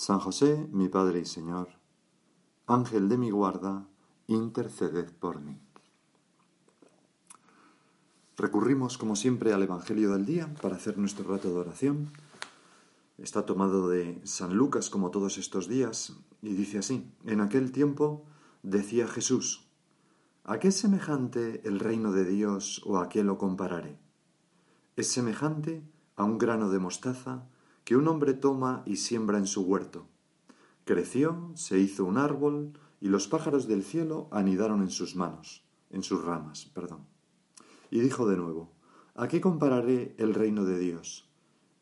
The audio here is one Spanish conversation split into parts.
San José, mi Padre y Señor, Ángel de mi guarda, interceded por mí. Recurrimos, como siempre, al Evangelio del día para hacer nuestro rato de oración. Está tomado de San Lucas, como todos estos días, y dice así, en aquel tiempo decía Jesús, ¿a qué es semejante el reino de Dios o a qué lo compararé? Es semejante a un grano de mostaza que un hombre toma y siembra en su huerto. Creció, se hizo un árbol, y los pájaros del cielo anidaron en sus manos, en sus ramas, perdón. Y dijo de nuevo, ¿a qué compararé el reino de Dios?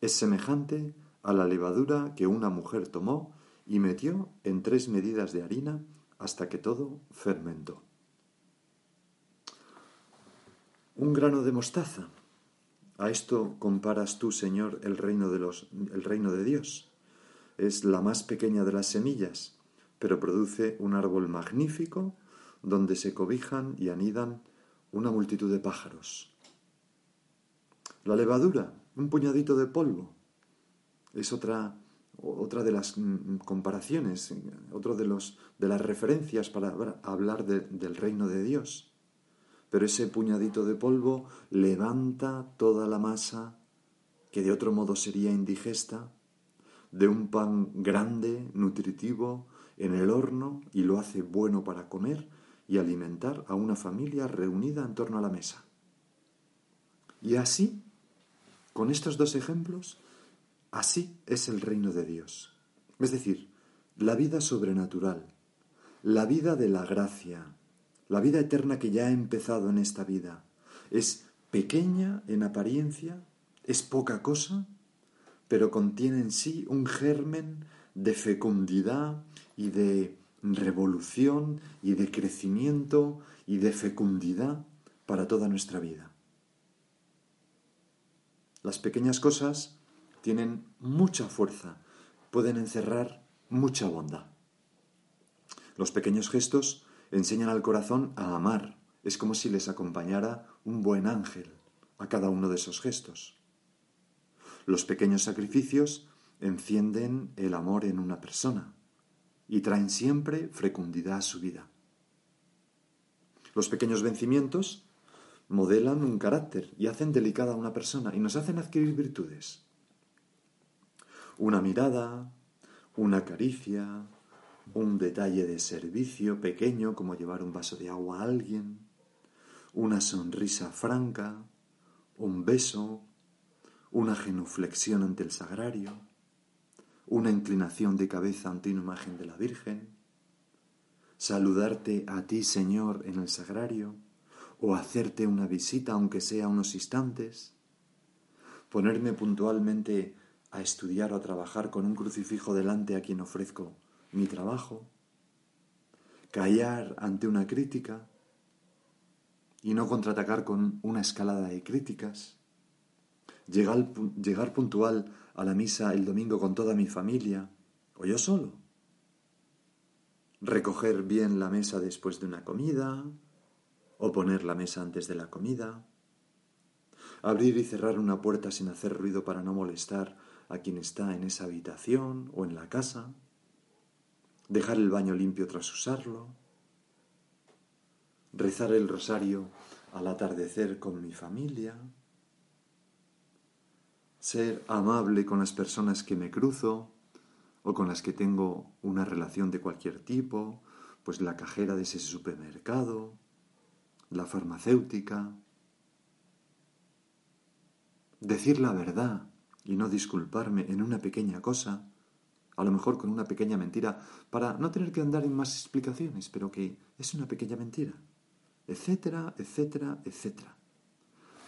Es semejante a la levadura que una mujer tomó y metió en tres medidas de harina hasta que todo fermentó. Un grano de mostaza a esto comparas tú, Señor, el reino de los el reino de Dios. Es la más pequeña de las semillas, pero produce un árbol magnífico donde se cobijan y anidan una multitud de pájaros. La levadura, un puñadito de polvo, es otra, otra de las mm, comparaciones, otro de, los, de las referencias para hablar del reino de Dios pero ese puñadito de polvo levanta toda la masa que de otro modo sería indigesta de un pan grande, nutritivo, en el horno y lo hace bueno para comer y alimentar a una familia reunida en torno a la mesa. Y así, con estos dos ejemplos, así es el reino de Dios. Es decir, la vida sobrenatural, la vida de la gracia, la vida eterna que ya ha empezado en esta vida es pequeña en apariencia, es poca cosa, pero contiene en sí un germen de fecundidad y de revolución y de crecimiento y de fecundidad para toda nuestra vida. Las pequeñas cosas tienen mucha fuerza, pueden encerrar mucha bondad. Los pequeños gestos enseñan al corazón a amar. Es como si les acompañara un buen ángel a cada uno de esos gestos. Los pequeños sacrificios encienden el amor en una persona y traen siempre fecundidad a su vida. Los pequeños vencimientos modelan un carácter y hacen delicada a una persona y nos hacen adquirir virtudes. Una mirada, una caricia, un detalle de servicio pequeño como llevar un vaso de agua a alguien, una sonrisa franca, un beso, una genuflexión ante el sagrario, una inclinación de cabeza ante una imagen de la Virgen, saludarte a ti, Señor, en el sagrario, o hacerte una visita, aunque sea unos instantes, ponerme puntualmente a estudiar o a trabajar con un crucifijo delante a quien ofrezco mi trabajo, callar ante una crítica y no contraatacar con una escalada de críticas, llegar, llegar puntual a la misa el domingo con toda mi familia o yo solo, recoger bien la mesa después de una comida o poner la mesa antes de la comida, abrir y cerrar una puerta sin hacer ruido para no molestar a quien está en esa habitación o en la casa, dejar el baño limpio tras usarlo, rezar el rosario al atardecer con mi familia, ser amable con las personas que me cruzo o con las que tengo una relación de cualquier tipo, pues la cajera de ese supermercado, la farmacéutica, decir la verdad y no disculparme en una pequeña cosa, a lo mejor con una pequeña mentira, para no tener que andar en más explicaciones, pero que es una pequeña mentira, etcétera, etcétera, etcétera.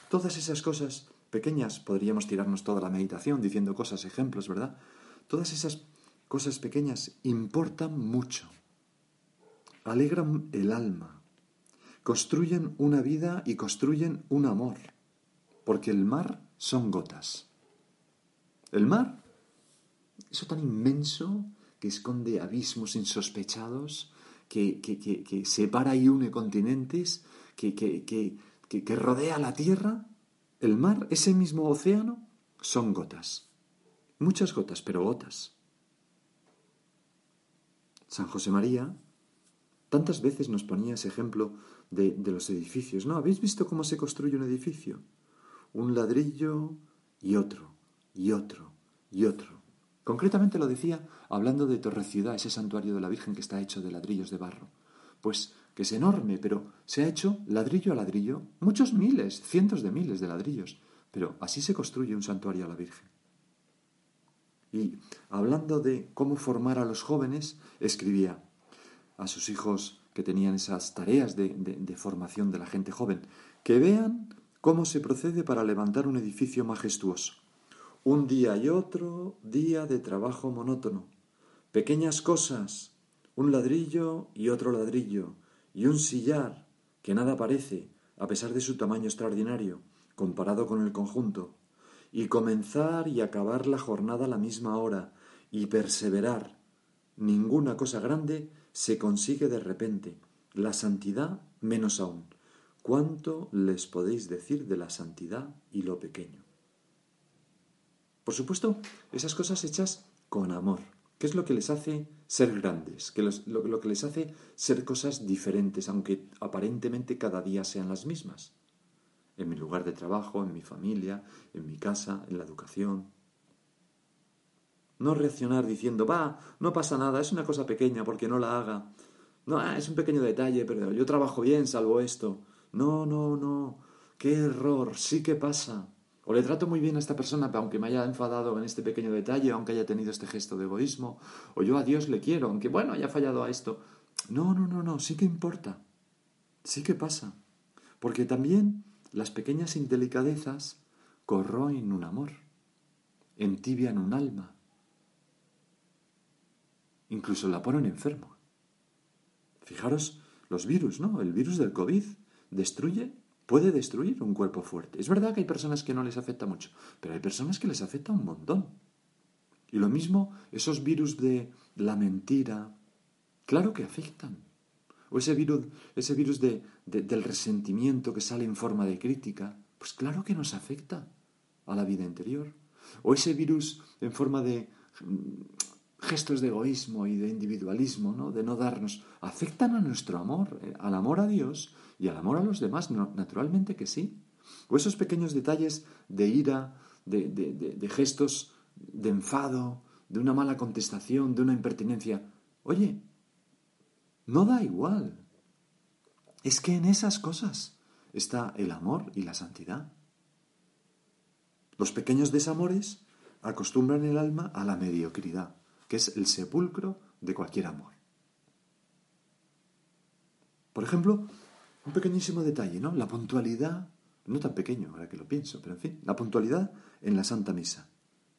Todas esas cosas pequeñas, podríamos tirarnos toda la meditación diciendo cosas, ejemplos, ¿verdad? Todas esas cosas pequeñas importan mucho, alegran el alma, construyen una vida y construyen un amor, porque el mar son gotas. El mar, eso tan inmenso que esconde abismos insospechados, que, que, separa y une continentes, que, que rodea la tierra, el mar, ese mismo océano, son gotas. Muchas gotas, pero gotas. San José María tantas veces nos ponía ese ejemplo de, de, los edificios. ¿No? ¿Habéis visto cómo se construye un edificio? Un ladrillo y otro, y otro, y otro. Concretamente lo decía hablando de Torre Ciudad, ese santuario de la Virgen que está hecho de ladrillos de barro. Pues que es enorme, pero se ha hecho ladrillo a ladrillo, muchos miles, cientos de miles de ladrillos. Pero así se construye un santuario a la Virgen. Y hablando de cómo formar a los jóvenes, escribía a sus hijos que tenían esas tareas de, de, formación de la gente joven, que vean cómo se procede para levantar un edificio majestuoso. Un día y otro día de trabajo monótono. Pequeñas cosas, un ladrillo y otro ladrillo, y un sillar que nada parece, a pesar de su tamaño extraordinario, comparado con el conjunto, y comenzar y acabar la jornada a la misma hora, y perseverar. Ninguna cosa grande se consigue de repente, la santidad menos aún. ¿Cuánto les podéis decir de la santidad y lo pequeño? Por supuesto, esas cosas hechas con amor, ¿Qué es lo que les hace ser grandes? ¿Qué es lo, lo que les hace ser cosas diferentes, aunque aparentemente cada día sean las mismas? En mi lugar de trabajo, en mi familia, en mi casa, en la educación. No reaccionar diciendo, va, no pasa nada, es una cosa pequeña porque no la haga. No, ah, es un pequeño detalle, pero yo trabajo bien, salvo esto. No, no, no. Qué error, sí que pasa. O le trato muy bien a esta persona, aunque me haya enfadado en este pequeño detalle, aunque haya tenido este gesto de egoísmo. O yo a Dios le quiero, aunque bueno, haya fallado a esto. No, no, no, no, sí que importa. Sí que pasa. Porque también las pequeñas indelicadezas corroen un amor, entibian un alma, incluso la ponen enfermo. Fijaros los virus, ¿no? El virus del COVID destruye puede destruir un cuerpo fuerte. Es verdad que hay personas que no les afecta mucho, pero hay personas que les afecta un montón. Y lo mismo, esos virus de la mentira, claro que afectan. O ese virus, ese virus de, del resentimiento que sale en forma de crítica, pues claro que nos afecta a la vida interior. O ese virus en forma de gestos de egoísmo y de individualismo, ¿no? de no darnos, afectan a nuestro amor, eh, al amor a Dios y al amor a los demás, naturalmente que sí. O esos pequeños detalles de ira, de, de, gestos de enfado, de una mala contestación, de una impertinencia. Oye, no da igual. Es que en esas cosas está el amor y la santidad. Los pequeños desamores acostumbran el alma a la mediocridad, que es el sepulcro de cualquier amor. Por ejemplo, un pequeñísimo detalle, ¿no? La puntualidad, no tan pequeño ahora que lo pienso, pero en fin, la puntualidad en la Santa Misa.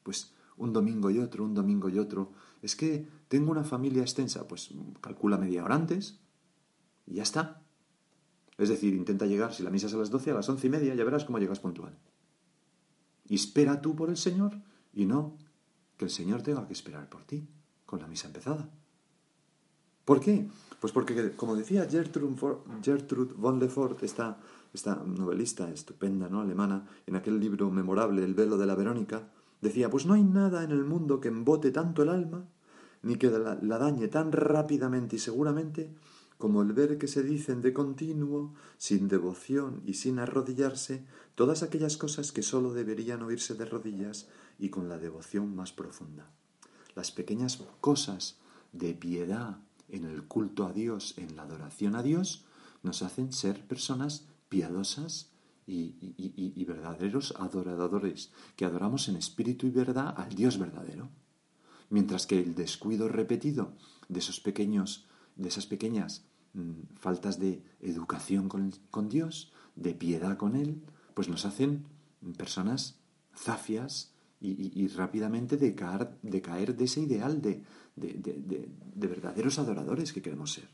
Pues un domingo y otro, un domingo y otro. Es que tengo una familia extensa, pues calcula media hora antes y ya está. Es decir, intenta llegar, si la misa es a las doce, a las once y media, ya verás cómo llegas puntual. Y espera tú por el Señor y no que el Señor tenga que esperar por ti, con la misa empezada. ¿Por qué? Pues porque, como decía Gertrude, von Lefort, esta, esta novelista estupenda, ¿no? alemana, en aquel libro memorable, El velo de la Verónica, decía, pues no hay nada en el mundo que embote tanto el alma, ni que la, la dañe tan rápidamente y seguramente, como el ver que se dicen de continuo, sin devoción y sin arrodillarse, todas aquellas cosas que sólo deberían oírse de rodillas y con la devoción más profunda. Las pequeñas cosas de piedad, en el culto a Dios, en la adoración a Dios, nos hacen ser personas piadosas y, verdaderos adoradores, que adoramos en espíritu y verdad al Dios verdadero. Mientras que el descuido repetido de esos pequeños, de esas pequeñas faltas de educación con, Dios, de piedad con Él, pues nos hacen personas zafias y, rápidamente decaer, de ese ideal de, de, verdaderos adoradores que queremos ser.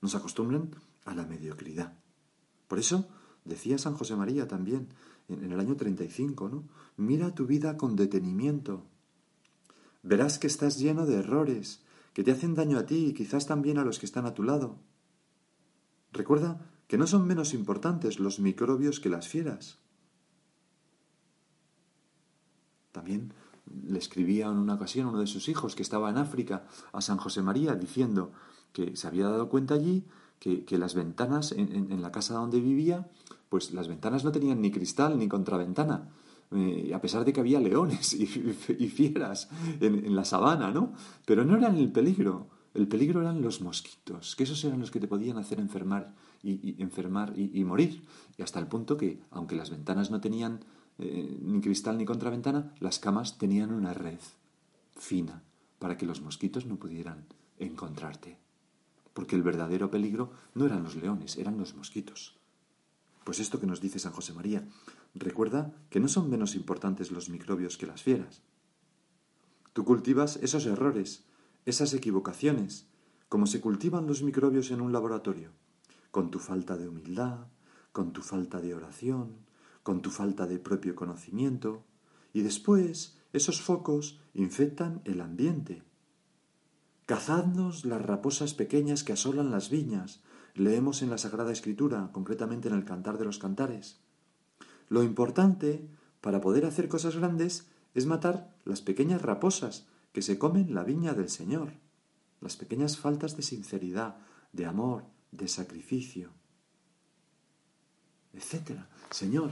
Nos acostumbran a la mediocridad. Por eso decía San José María también en, en el año 35, ¿no? Mira tu vida con detenimiento. Verás que estás lleno de errores, que te hacen daño a ti y quizás también a los que están a tu lado. Recuerda que no son menos importantes los microbios que las fieras. También le escribía en una ocasión uno de sus hijos que estaba en África a San José María diciendo que se había dado cuenta allí que, las ventanas en, la casa donde vivía, pues las ventanas no tenían ni cristal ni contraventana, eh, a pesar de que había leones y, fieras en, la sabana, ¿no? Pero no eran el peligro, el peligro eran los mosquitos, que esos eran los que te podían hacer enfermar y, enfermar y, morir. Y hasta el punto que, aunque las ventanas no tenían eh, ni cristal ni contraventana, las camas tenían una red fina para que los mosquitos no pudieran encontrarte. Porque el verdadero peligro no eran los leones, eran los mosquitos. Pues esto que nos dice San José María, recuerda que no son menos importantes los microbios que las fieras. Tú cultivas esos errores, esas equivocaciones, como se cultivan los microbios en un laboratorio, con tu falta de humildad, con tu falta de oración, con tu falta de propio conocimiento, y después esos focos infectan el ambiente. Cazadnos las raposas pequeñas que asolan las viñas, leemos en la Sagrada Escritura, concretamente en el Cantar de los Cantares. Lo importante para poder hacer cosas grandes es matar las pequeñas raposas que se comen la viña del Señor, las pequeñas faltas de sinceridad, de amor, de sacrificio, etc. Señor,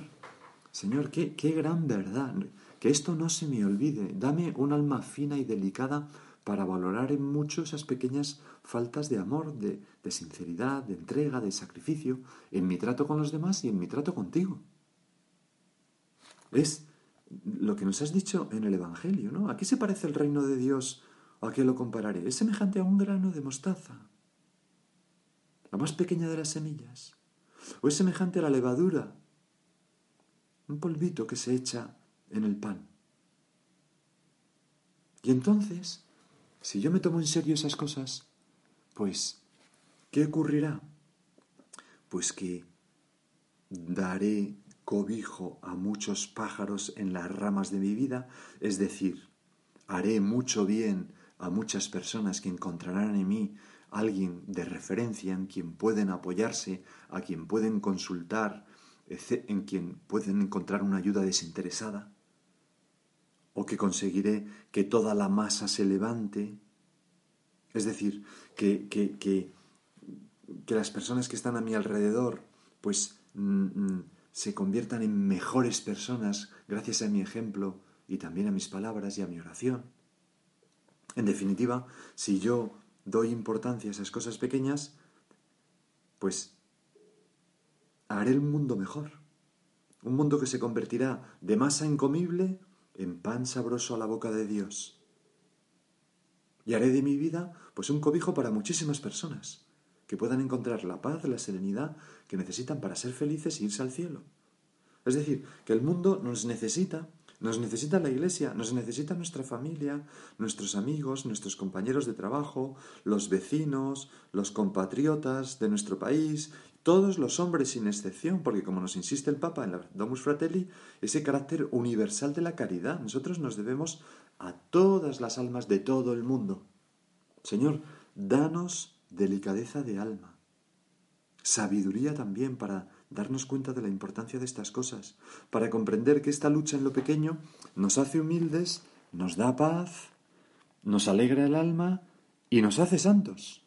Señor, qué, qué gran verdad, que esto no se me olvide, dame un alma fina y delicada para valorar en mucho esas pequeñas faltas de amor, de, sinceridad, de entrega, de sacrificio, en mi trato con los demás y en mi trato contigo. Es lo que nos has dicho en el Evangelio, ¿no? ¿A qué se parece el reino de Dios o a qué lo compararé? Es semejante a un grano de mostaza, la más pequeña de las semillas, o es semejante a la levadura, un polvito que se echa en el pan. Y entonces si yo me tomo en serio esas cosas, pues, ¿qué ocurrirá? Pues que daré cobijo a muchos pájaros en las ramas de mi vida, es decir, haré mucho bien a muchas personas que encontrarán en mí alguien de referencia en quien pueden apoyarse, a quien pueden consultar, en quien pueden encontrar una ayuda desinteresada o que conseguiré que toda la masa se levante. Es decir, que, que, que, las personas que están a mi alrededor pues se conviertan en mejores personas gracias a mi ejemplo y también a mis palabras y a mi oración. En definitiva, si yo doy importancia a esas cosas pequeñas, pues haré el mundo mejor. Un mundo que se convertirá de masa incomible en pan sabroso a la boca de Dios. Y haré de mi vida pues un cobijo para muchísimas personas, que puedan encontrar la paz, la serenidad que necesitan para ser felices e irse al cielo. Es decir, que el mundo nos necesita, nos necesita la iglesia, nos necesita nuestra familia, nuestros amigos, nuestros compañeros de trabajo, los vecinos, los compatriotas de nuestro país todos los hombres sin excepción, porque como nos insiste el Papa en la Domus Fratelli, ese carácter universal de la caridad, nosotros nos debemos a todas las almas de todo el mundo. Señor, danos delicadeza de alma, sabiduría también para darnos cuenta de la importancia de estas cosas, para comprender que esta lucha en lo pequeño nos hace humildes, nos da paz, nos alegra el alma y nos hace santos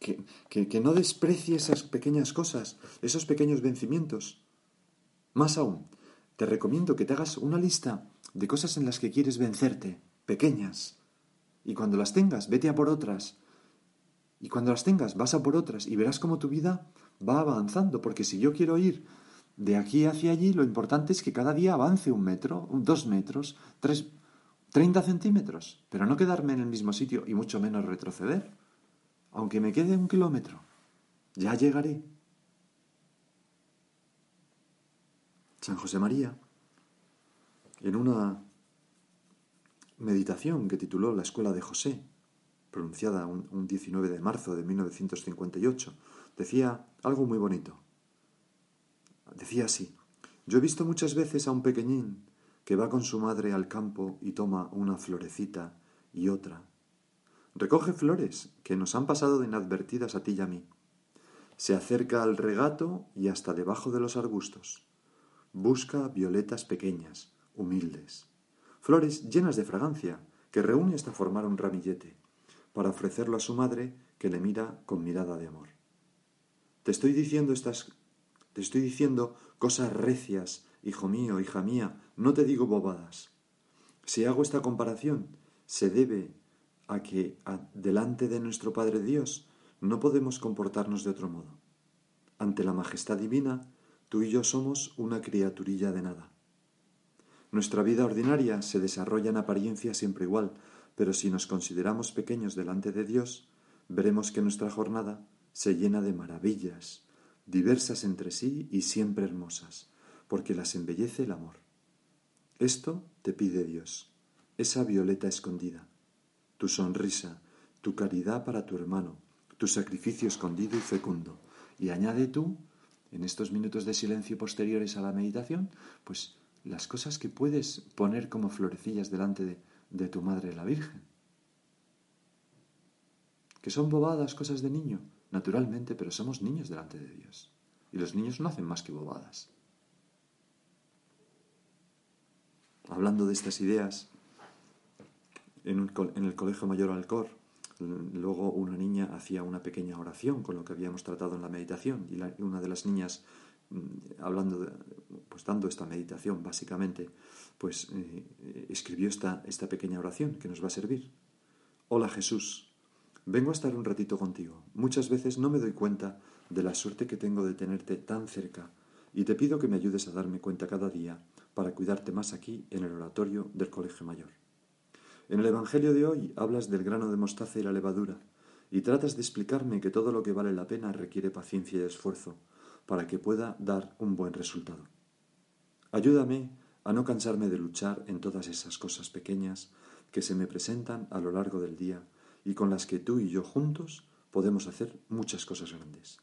que, no desprecie esas pequeñas cosas, esos pequeños vencimientos. Más aún, te recomiendo que te hagas una lista de cosas en las que quieres vencerte, pequeñas. Y cuando las tengas, vete a por otras. Y cuando las tengas, vas a por otras y verás cómo tu vida va avanzando. Porque si yo quiero ir de aquí hacia allí, lo importante es que cada día avance un metro, dos metros, tres, treinta centímetros. Pero no quedarme en el mismo sitio y mucho menos retroceder aunque me quede un kilómetro, ya llegaré. San José María en una meditación que tituló La Escuela de José, pronunciada un, 19 de marzo de 1958, decía algo muy bonito. Decía así, yo he visto muchas veces a un pequeñín que va con su madre al campo y toma una florecita y otra. Recoge flores que nos han pasado de inadvertidas a ti y a mí. Se acerca al regato y hasta debajo de los arbustos. Busca violetas pequeñas, humildes, flores llenas de fragancia, que reúne hasta formar un ramillete, para ofrecerlo a su madre, que le mira con mirada de amor. Te estoy diciendo estas te estoy diciendo cosas recias, hijo mío, hija mía, no te digo bobadas. Si hago esta comparación, se debe a que delante de nuestro Padre Dios no podemos comportarnos de otro modo. Ante la majestad divina, tú y yo somos una criaturilla de nada. Nuestra vida ordinaria se desarrolla en apariencia siempre igual, pero si nos consideramos pequeños delante de Dios, veremos que nuestra jornada se llena de maravillas, diversas entre sí y siempre hermosas, porque las embellece el amor. Esto te pide Dios, esa violeta escondida, tu sonrisa, tu caridad para tu hermano, tu sacrificio escondido y fecundo. Y añade tú, en estos minutos de silencio posteriores a la meditación, pues las cosas que puedes poner como florecillas delante de, de tu Madre la Virgen. Que son bobadas, cosas de niño, naturalmente, pero somos niños delante de Dios. Y los niños no hacen más que bobadas. Hablando de estas ideas, en, el Colegio Mayor Alcor, luego una niña hacía una pequeña oración con lo que habíamos tratado en la meditación y, una de las niñas mm, hablando pues dando esta meditación básicamente pues eh, escribió esta, esta pequeña oración que nos va a servir hola Jesús Vengo a estar un ratito contigo. Muchas veces no me doy cuenta de la suerte que tengo de tenerte tan cerca y te pido que me ayudes a darme cuenta cada día para cuidarte más aquí en el oratorio del Colegio Mayor. En el Evangelio de hoy hablas del grano de mostaza y la levadura y tratas de explicarme que todo lo que vale la pena requiere paciencia y esfuerzo para que pueda dar un buen resultado. Ayúdame a no cansarme de luchar en todas esas cosas pequeñas que se me presentan a lo largo del día y con las que tú y yo juntos podemos hacer muchas cosas grandes.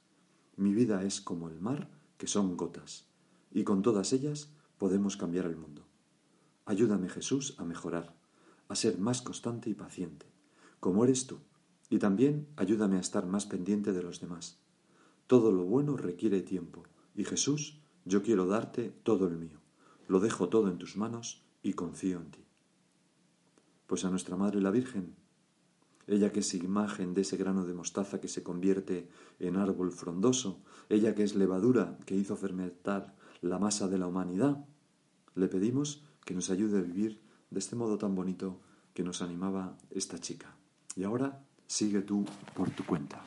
Mi vida es como el mar, que son gotas, y con todas ellas podemos cambiar el mundo. Ayúdame Jesús a mejorar, a ser más constante y paciente, como eres tú, y también ayúdame a estar más pendiente de los demás. Todo lo bueno requiere tiempo, y Jesús, yo quiero darte todo el mío. Lo dejo todo en tus manos y confío en ti. Pues a nuestra Madre la Virgen ella que es imagen de ese grano de mostaza que se convierte en árbol frondoso, ella que es levadura que hizo fermentar la masa de la humanidad, le pedimos que nos ayude a vivir de este modo tan bonito que nos animaba esta chica. Y ahora sigue tú por tu cuenta.